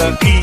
nada.